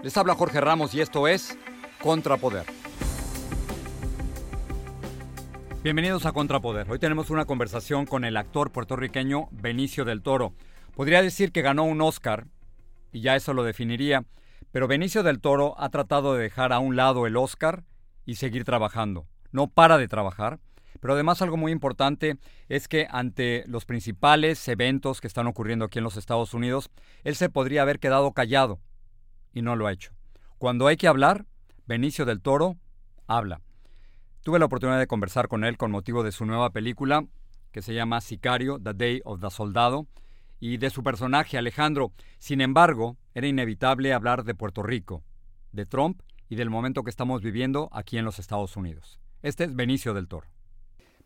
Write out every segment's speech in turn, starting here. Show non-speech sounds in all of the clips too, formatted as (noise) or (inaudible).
Les habla Jorge Ramos y esto es Contrapoder. Bienvenidos a Contrapoder. Hoy tenemos una conversación con el actor puertorriqueño Benicio del Toro. Podría decir que ganó un Oscar, y ya eso lo definiría, pero Benicio del Toro ha tratado de dejar a un lado el Oscar y seguir trabajando. No para de trabajar, pero además algo muy importante es que ante los principales eventos que están ocurriendo aquí en los Estados Unidos, él se podría haber quedado callado y no lo ha hecho. Cuando hay que hablar, Benicio del Toro habla. Tuve la oportunidad de conversar con él con motivo de su nueva película que se llama Sicario, The Day of the Soldado, y de su personaje Alejandro. Sin embargo, era inevitable hablar de Puerto Rico, de Trump y del momento que estamos viviendo aquí en los Estados Unidos. Este es Benicio del Toro.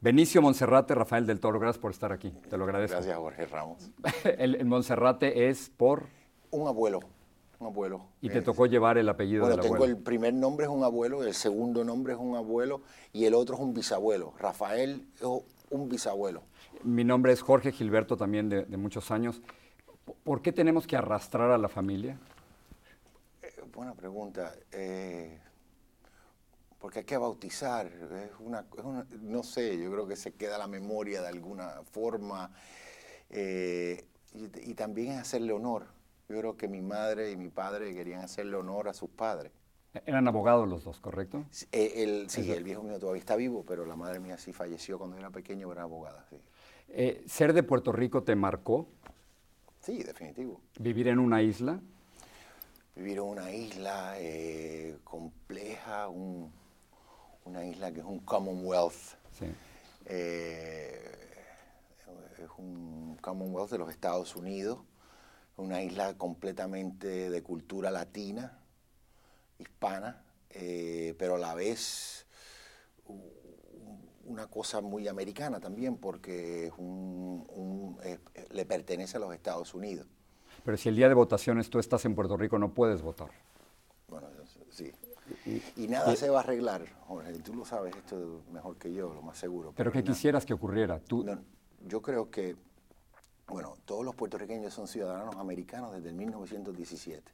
Benicio Monserrate, Rafael del Toro, gracias por estar aquí. Te lo agradezco. Gracias, Jorge Ramos. (laughs) el, el Monserrate es por... Un abuelo, un abuelo. Y te Eh, tocó llevar el apellido Bueno, del tengo abuelo. el primer nombre es un abuelo, el segundo nombre es un abuelo y el otro es un bisabuelo. Rafael es un bisabuelo. Mi nombre es Jorge Gilberto, también de, de muchos años. ¿Por qué tenemos que arrastrar a la familia? Eh, buena pregunta. eh, porque hay que bautizar. Es una, es una- no sé, yo creo que se queda la memoria de alguna forma. y, y también es hacerle honor. Yo creo que mi madre y mi padre querían hacerle honor a sus padres. Eran abogados los dos, ¿correcto? Eh, el, sí, el viejo mío todavía está vivo, pero la madre mía sí falleció cuando era pequeño, era abogada. Sí, Eh, ¿Ser de Puerto Rico te marcó? sí definitivo. ¿Vivir en una isla? Vivir en una isla eh, compleja, un- una isla que es un Commonwealth. Sí. es un Commonwealth de los Estados Unidos, una isla completamente de cultura latina, hispana, eh, pero a la vez una cosa muy americana también, porque es un- le pertenece a los Estados Unidos. Pero si el día de votaciones tú estás en Puerto Rico, no puedes votar. Bueno, sí. Y nada se va a arreglar, Jorge, tú lo sabes esto mejor que yo, lo más seguro. ¿Pero qué na- quisieras que ocurriera? Tú, No, yo creo que, bueno, todos los puertorriqueños son ciudadanos americanos desde el 1917.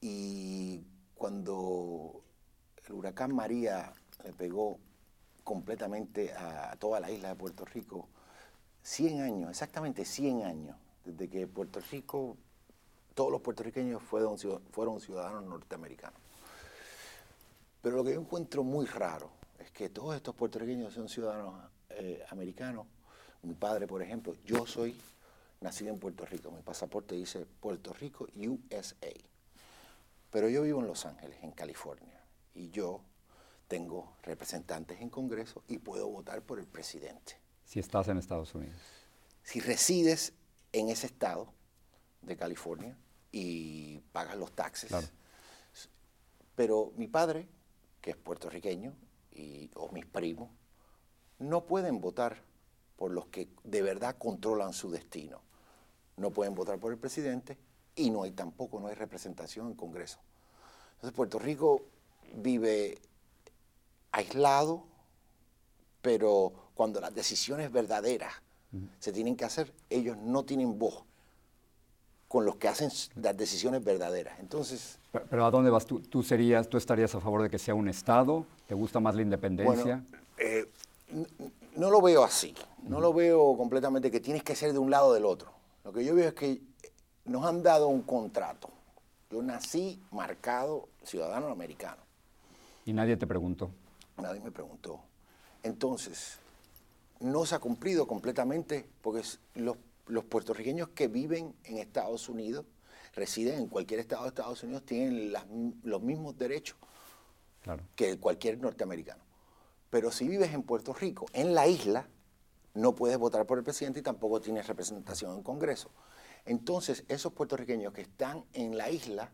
Y cuando el huracán María le pegó completamente a toda la isla de Puerto Rico, 100 años, exactamente 100 años, desde que Puerto Rico, todos los puertorriqueños fueron, ciu- fueron ciudadanos norteamericanos. Pero lo que yo encuentro muy raro es que todos estos puertorriqueños son ciudadanos eh, americanos. Mi padre, por ejemplo, yo soy nacido en Puerto Rico. Mi pasaporte dice Puerto Rico, USA. Pero yo vivo en Los Ángeles, en California. Y yo tengo representantes en Congreso y puedo votar por el presidente. si estás en Estados Unidos. Si resides en ese estado de California y pagas los taxes. Claro. Pero mi padre que es puertorriqueño, y, o mis primos, no pueden votar por los que de verdad controlan su destino. No pueden votar por el presidente y no hay tampoco, no hay representación en Congreso. Entonces Puerto Rico vive aislado, pero cuando las decisiones verdaderas se tienen que hacer, ellos no tienen voz con los que hacen las decisiones verdaderas. Entonces... Pero, ¿a dónde vas? ¿Tú, ¿Tú, serías, ¿Tú estarías a favor de que sea un Estado? ¿Te gusta más la independencia? Eh, no lo veo así. No lo veo completamente que tienes que ser de un lado o del otro. Lo que yo veo es que nos han dado un contrato. Yo nací marcado ciudadano americano. ¿Y nadie te preguntó? Nadie me preguntó. Entonces, no se ha cumplido completamente porque los, los puertorriqueños que viven en Estados Unidos, residen en cualquier estado de Estados Unidos, tienen los mismos derechos que cualquier norteamericano. Pero si vives en Puerto Rico, en la isla, no puedes votar por el presidente y tampoco tienes representación en Congreso. Entonces, esos puertorriqueños que están en la isla,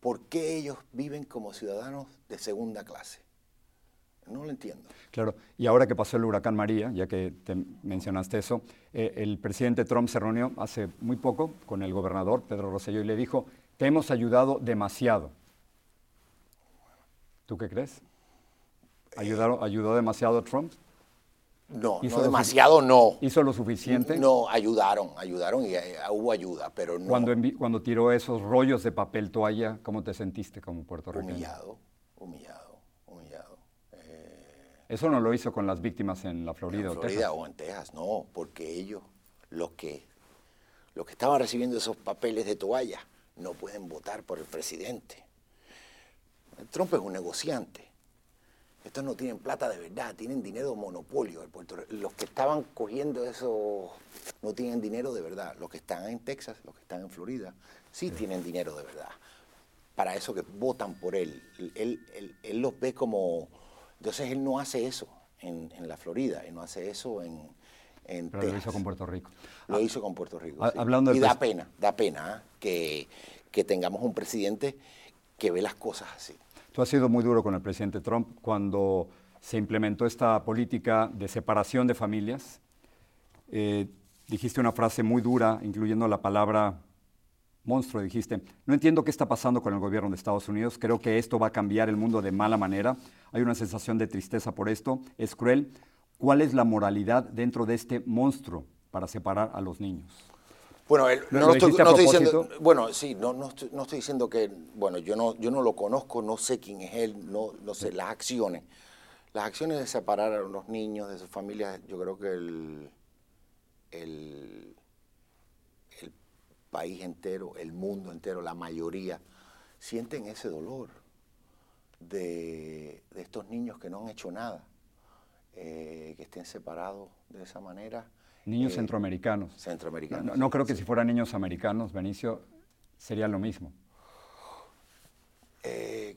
¿por qué ellos viven como ciudadanos de segunda clase? No lo entiendo. Claro, y ahora que pasó el huracán María, ya que te mencionaste eso, eh, el presidente Trump se reunió hace muy poco con el gobernador Pedro Rosselló y le dijo, te hemos ayudado demasiado. ¿Tú qué crees? ¿Ayudaron, ¿Ayudó demasiado Trump? No, no demasiado no. ¿Hizo lo suficiente? No, ayudaron, ayudaron y eh, hubo ayuda, pero no. Cuando, cuando tiró esos rollos de papel toalla, ¿cómo te sentiste como puertorriqueño? Humillado, humillado, humillado. Eh, Eso no lo hizo con las víctimas en la Florida, en Florida o, en Texas, no, porque ellos, los que, los que estaban recibiendo esos papeles de toalla, no pueden votar por el presidente. Trump es un negociante. Estos no tienen plata de verdad, tienen dinero monopolio. los que estaban cogiendo eso no tienen dinero de verdad. Los que están en Texas, los que están en Florida, sí, tienen dinero de verdad. Para eso que votan por él. Él, los ve como... Entonces él no hace eso en, la Florida, él no hace eso en, en Pero lo hizo con Puerto Rico. Lo hizo con Puerto Rico. Hablando y da pena, da pena ¿ah? que, que tengamos un presidente que ve las cosas así. Tú has sido muy duro con el presidente Trump cuando se implementó esta política de separación de familias. Eh, dijiste una frase muy dura, incluyendo la palabra monstruo. Dijiste, no entiendo qué está pasando con el gobierno de Estados Unidos. Creo que esto va a cambiar el mundo de mala manera. Hay una sensación de tristeza por esto. Es cruel. ¿Cuál es la moralidad dentro de este monstruo para separar a los niños? Bueno, no, estoy, diciendo, bueno, sí, no, no, estoy, diciendo que, bueno, yo no, yo no lo conozco, no sé quién es él, no, no sé las acciones. Las acciones de separar a los niños de sus familias, yo creo que el, el, país entero, el mundo entero, la mayoría, sienten ese dolor de, estos niños que no han hecho nada, eh, que estén separados de esa manera Niños eh, centroamericanos. Centroamericanos. No, creo que si fueran niños americanos, Benicio, sería lo mismo. Eh,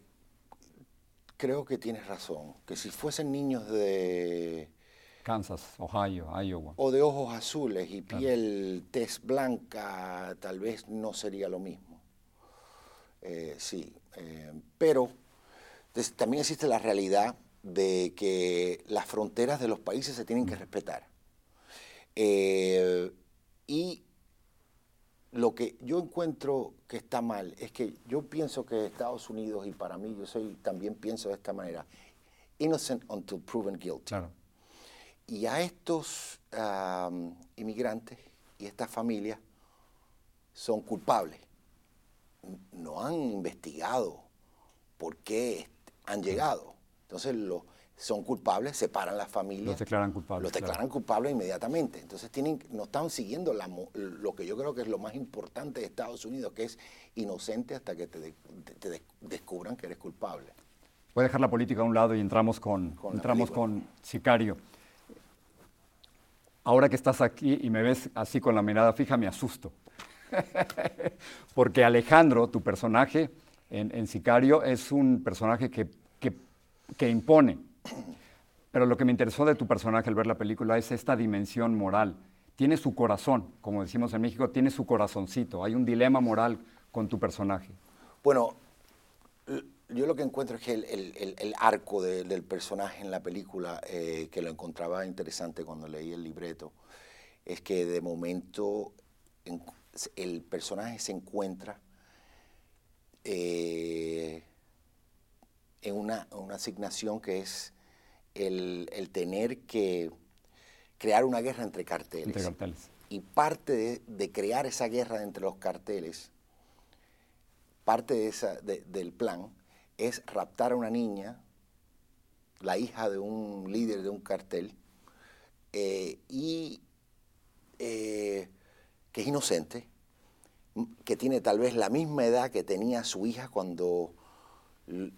creo que tienes razón, que si fuesen niños de... Kansas, Ohio, Iowa. O de ojos azules y piel tez blanca, tal vez no sería lo mismo. Eh, sí, pero también existe la realidad de que las fronteras de los países se tienen que respetar. Eh, y lo que yo encuentro que está mal es que yo pienso que Estados Unidos, y para mí yo soy, también pienso de esta manera, innocent until proven guilty. Y a estos inmigrantes y estas familias son culpables. No han investigado por qué han llegado. Entonces los son culpables, separan las familias. Los declaran culpables. Los declaran culpables inmediatamente. Entonces tienen, no están siguiendo lo que yo creo que es lo más importante de Estados Unidos, que es inocente hasta que te, descubran que eres culpable. Voy a dejar la política a un lado y entramos con, entramos con Sicario. Ahora que estás aquí y me ves así con la mirada fija, me asusto. (laughs) Porque Alejandro, tu personaje en, Sicario, es un personaje que, que impone pero lo que me interesó de tu personaje al ver la película es esta dimensión moral. Tiene su corazón, como decimos en México, tiene su corazoncito. Hay un dilema moral con tu personaje. Bueno, yo lo que encuentro es que el, el- el- arco de- del personaje en la película, eh, que lo encontraba interesante cuando leí el libreto, es que de momento en- el personaje se encuentra eh, en una, una asignación que es el, el tener que crear una guerra entre carteles. Entre carteles. Y parte de, de crear esa guerra entre los carteles, parte de esa, de- del plan, es raptar a una niña, la hija de un líder de un cartel, eh, y eh, que es inocente, que tiene tal vez la misma edad que tenía su hija cuando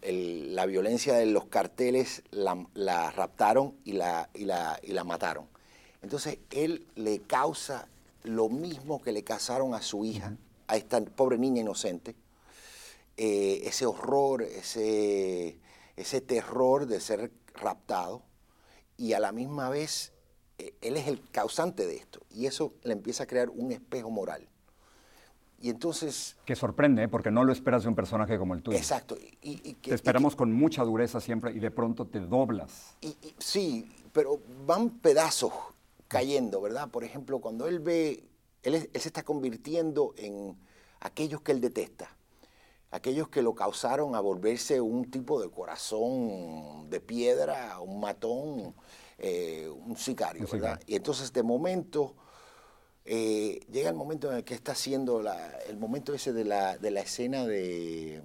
el- la violencia de los carteles la, la raptaron y la, y, la, y la mataron. Entonces él le causa lo mismo que le causaron a su hija, a esta pobre niña inocente, eh, ese horror, ese, ese terror de ser raptado y a la misma vez eh, él es el causante de esto y eso le empieza a crear un espejo moral. Y entonces, Que sorprende, ¿eh? porque no lo esperas de un personaje como el tuyo. exacto, y, y- y que- Te esperamos con mucha dureza siempre y de pronto te doblas. Y, y- sí, pero van pedazos cayendo, ¿verdad? Por ejemplo, cuando él ve, él, él se está convirtiendo en aquellos que él detesta, aquellos que lo causaron a volverse un tipo de corazón de piedra, un matón, eh, un sicario, Un ¿verdad? sicario. Y entonces de momento eh, llega el momento en el que está haciendo la- el momento ese de la, de la escena de,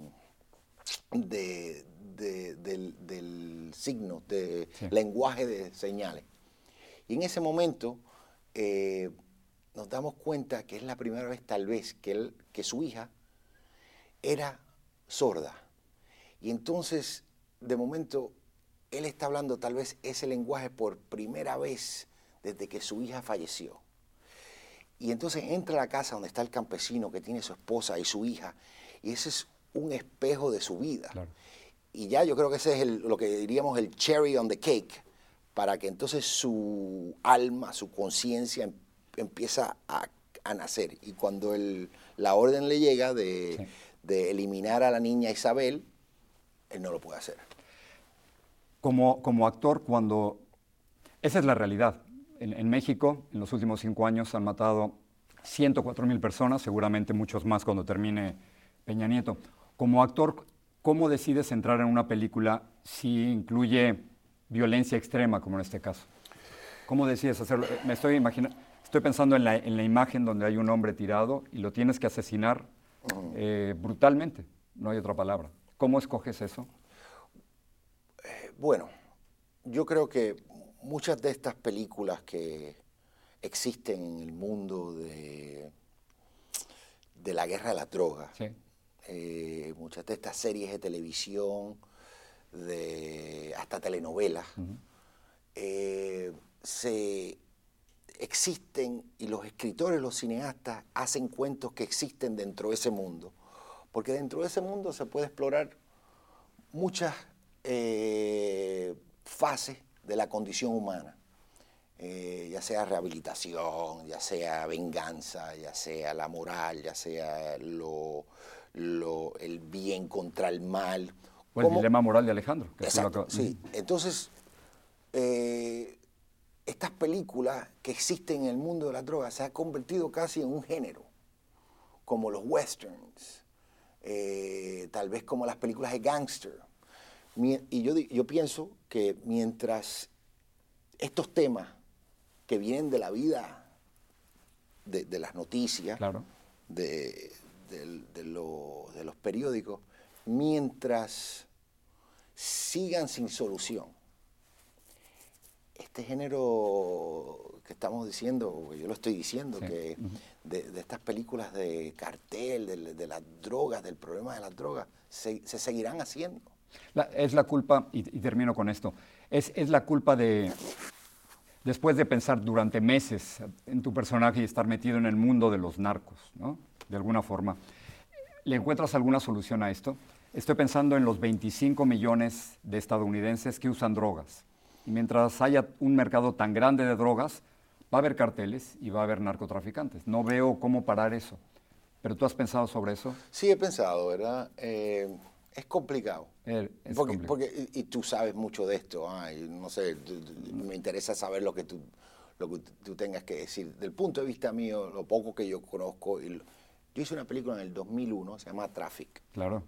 de- de- del, del signo, de Sí. lenguaje de señales. Y en ese momento eh, nos damos cuenta que es la primera vez tal vez que, él, que su hija era sorda. Y entonces, de momento, él está hablando tal vez ese lenguaje por primera vez desde que su hija falleció. Y entonces entra a la casa donde está el campesino que tiene su esposa y su hija, y ese es un espejo de su vida. Claro. Y ya yo creo que ese es el- lo que diríamos el cherry on the cake, para que entonces su alma, su conciencia em- empieza a, a nacer. Y cuando el- la orden le llega de, Sí. de eliminar a la niña Isabel, él no lo puede hacer. Como, como actor, cuando... Esa es la realidad. En, en México, en los últimos cinco años, han matado 104 mil personas, seguramente muchos más cuando termine Peña Nieto. Como actor, ¿cómo decides entrar en una película si incluye violencia extrema, como en este caso? ¿Cómo decides hacerlo? Eh, Me estoy imaginando, estoy pensando en la, en la imagen donde hay un hombre tirado y lo tienes que asesinar eh, brutalmente, no hay otra palabra. ¿Cómo escoges eso? Bueno, yo creo que muchas de estas películas que existen en el mundo de, de la guerra de las drogas, Sí. eh, muchas de estas series de televisión, de hasta telenovelas, eh, se existen y los escritores, los cineastas hacen cuentos que existen dentro de ese mundo, porque dentro de ese mundo se puede explorar muchas eh, fases de la condición humana, eh, ya sea rehabilitación, ya sea venganza, ya sea la moral, ya sea lo, lo- el bien contra el mal. O el dilema moral de Alejandro. que Exacto, sí. Entonces, eh, estas películas que existen en el mundo de la droga se han convertido casi en un género, como los westerns, eh, tal vez como las películas de gangster. Y yo, yo pienso que mientras estos temas que vienen de la vida, de, de las noticias, Claro. de, de lo- de los periódicos, mientras sigan sin solución. Este género que estamos diciendo, yo lo estoy diciendo, Sí. que de, de estas películas de cartel, de, de las drogas, del problema de las drogas, se, se seguirán haciendo. Es la culpa, y, y termino con esto, es, es la culpa de, después de pensar durante meses en tu personaje y estar metido en el mundo de los narcos, ¿no? De alguna forma, ¿le encuentras alguna solución a esto? Estoy pensando en los 25 millones de estadounidenses que usan drogas. Y mientras haya un mercado tan grande de drogas, va a haber carteles y va a haber narcotraficantes. No veo cómo parar eso. ¿Pero tú has pensado sobre eso? Sí, he pensado, ¿verdad? Eh, es complicado. Eh, es Porque, porque- y, y tú sabes mucho de esto, ah, y no sé, tú- tú- me interesa saber lo que tú lo que tú tengas que decir. Del punto de vista mío, lo poco que yo conozco, y lo- yo hice una película en el 2001, se llama Traffic. Claro.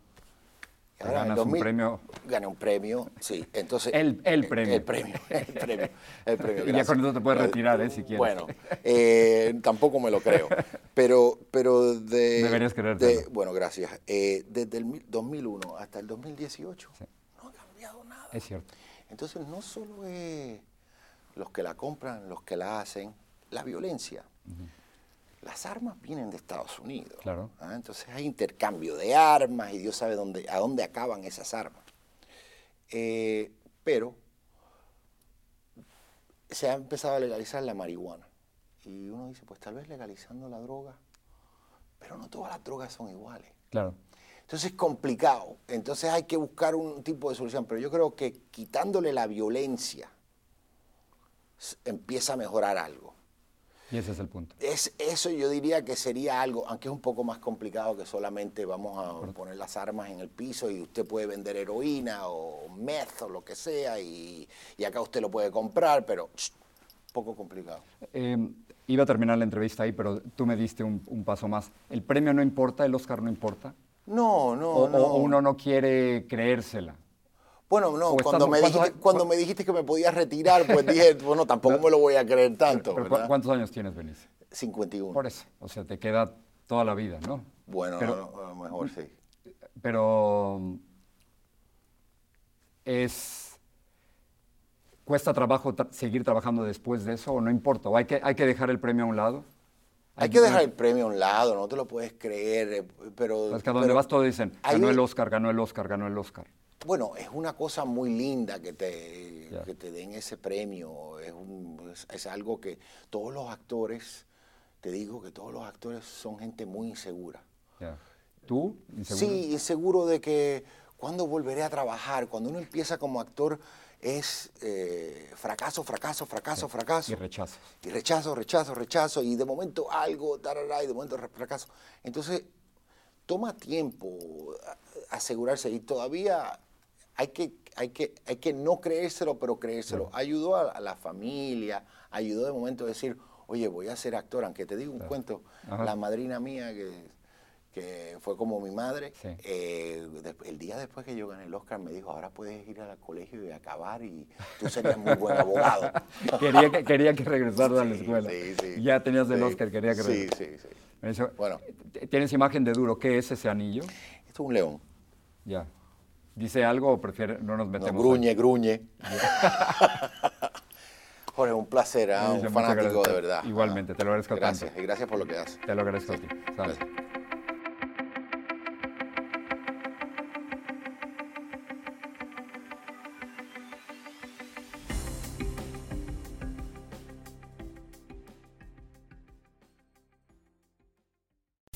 Ahora ganas un 2000 premio. Gané un premio, sí. Entonces, El- el premio. (laughs) El premio, el premio. El (laughs) premio Y ya con eso te puedes retirar, ¿eh? Si quieres. Bueno, eh, tampoco me lo creo. Pero, pero de. Deberías creértelo. de- Bueno, gracias. Eh, desde el mil- 2001 hasta el 2018 no ha cambiado nada. Es cierto. Entonces, no solo es los que la compran, los que la hacen, la violencia. Las armas vienen de Estados Unidos. Claro. ¿ah? Entonces hay intercambio de armas y Dios sabe dónde, a dónde acaban esas armas. Eh, pero se ha empezado a legalizar la marihuana. Y uno dice, pues tal vez legalizando la droga, pero no todas las drogas son iguales. Claro. Entonces es complicado. Entonces hay que buscar un tipo de solución. Pero yo creo que quitándole la violencia empieza a mejorar algo. Y ese es el punto. Es, eso yo diría que sería algo, aunque es un poco más complicado que solamente vamos a poner las armas en el piso y usted puede vender heroína o meth o lo que sea y, y acá usted lo puede comprar, pero poco complicado. Eh, iba a terminar la entrevista ahí, pero tú me diste un, un paso más. ¿El premio no importa? ¿El Oscar no importa? No, no, o, no. o uno no quiere creérsela? Bueno, no, cuando, me ¿cuántos dijiste, años- cuando me dijiste que me podías retirar, pues dije, (laughs) bueno, tampoco me lo voy a creer tanto, Pero, ¿cu- ¿verdad? ¿Cuántos años tienes, Benicio? 51. Por eso. O sea, te queda toda la vida, ¿no? Bueno, Pero- no, no, a lo mejor sí. Pero es cuesta trabajo tra- seguir trabajando después de eso o no importa, o hay que hay que dejar el premio a un lado. Hay que dejar el premio a un lado, no te lo puedes creer, eh, pero... Es que a donde pero vas todos dicen, ganó el Oscar, ganó el Oscar, ganó el Oscar. Bueno, es una cosa muy linda que te, que te den ese premio. Es, un- es- es algo que todos los actores, te digo que todos los actores son gente muy insegura. Ya. ¿Tú? ¿Inseguro? Sí, inseguro de que cuando volveré a trabajar, cuando uno empieza como actor, es eh, fracaso, fracaso, fracaso, fracaso. Y rechazos. Y rechazo, rechazo, rechazo, y de momento algo, tarará, y de momento fracaso. Entonces, toma tiempo asegurarse, y todavía hay que, hay que, hay que no creérselo, pero creérselo. Ayudó a, a la familia, ayudó de momento a decir, oye, voy a ser actor, aunque te digo un cuento, Ajá. la madrina mía que que fue como mi madre, Sí. eh, el día después que yo gané el Oscar me dijo, ahora puedes ir al colegio y acabar y tú serías muy buen abogado. (laughs) Quería que, quería que regresaras a la Sí, escuela. sí, sí. Ya tenías el Sí, Oscar, quería que Sí, regresaras. sí, sí. Me dice, Bueno. "T- ¿Tienes imagen de duro? ¿Qué es ese anillo? Esto es un león. Ya. ¿Dice algo o prefiere no nos No, metemos? gruñe, gruñe. (laughs) Jorge, un placer, ¿ah? Un fanático gracias. de verdad. Igualmente, te lo agradezco Gracias, tanto. y gracias por lo que haces. Te lo agradezco a ti. Gracias.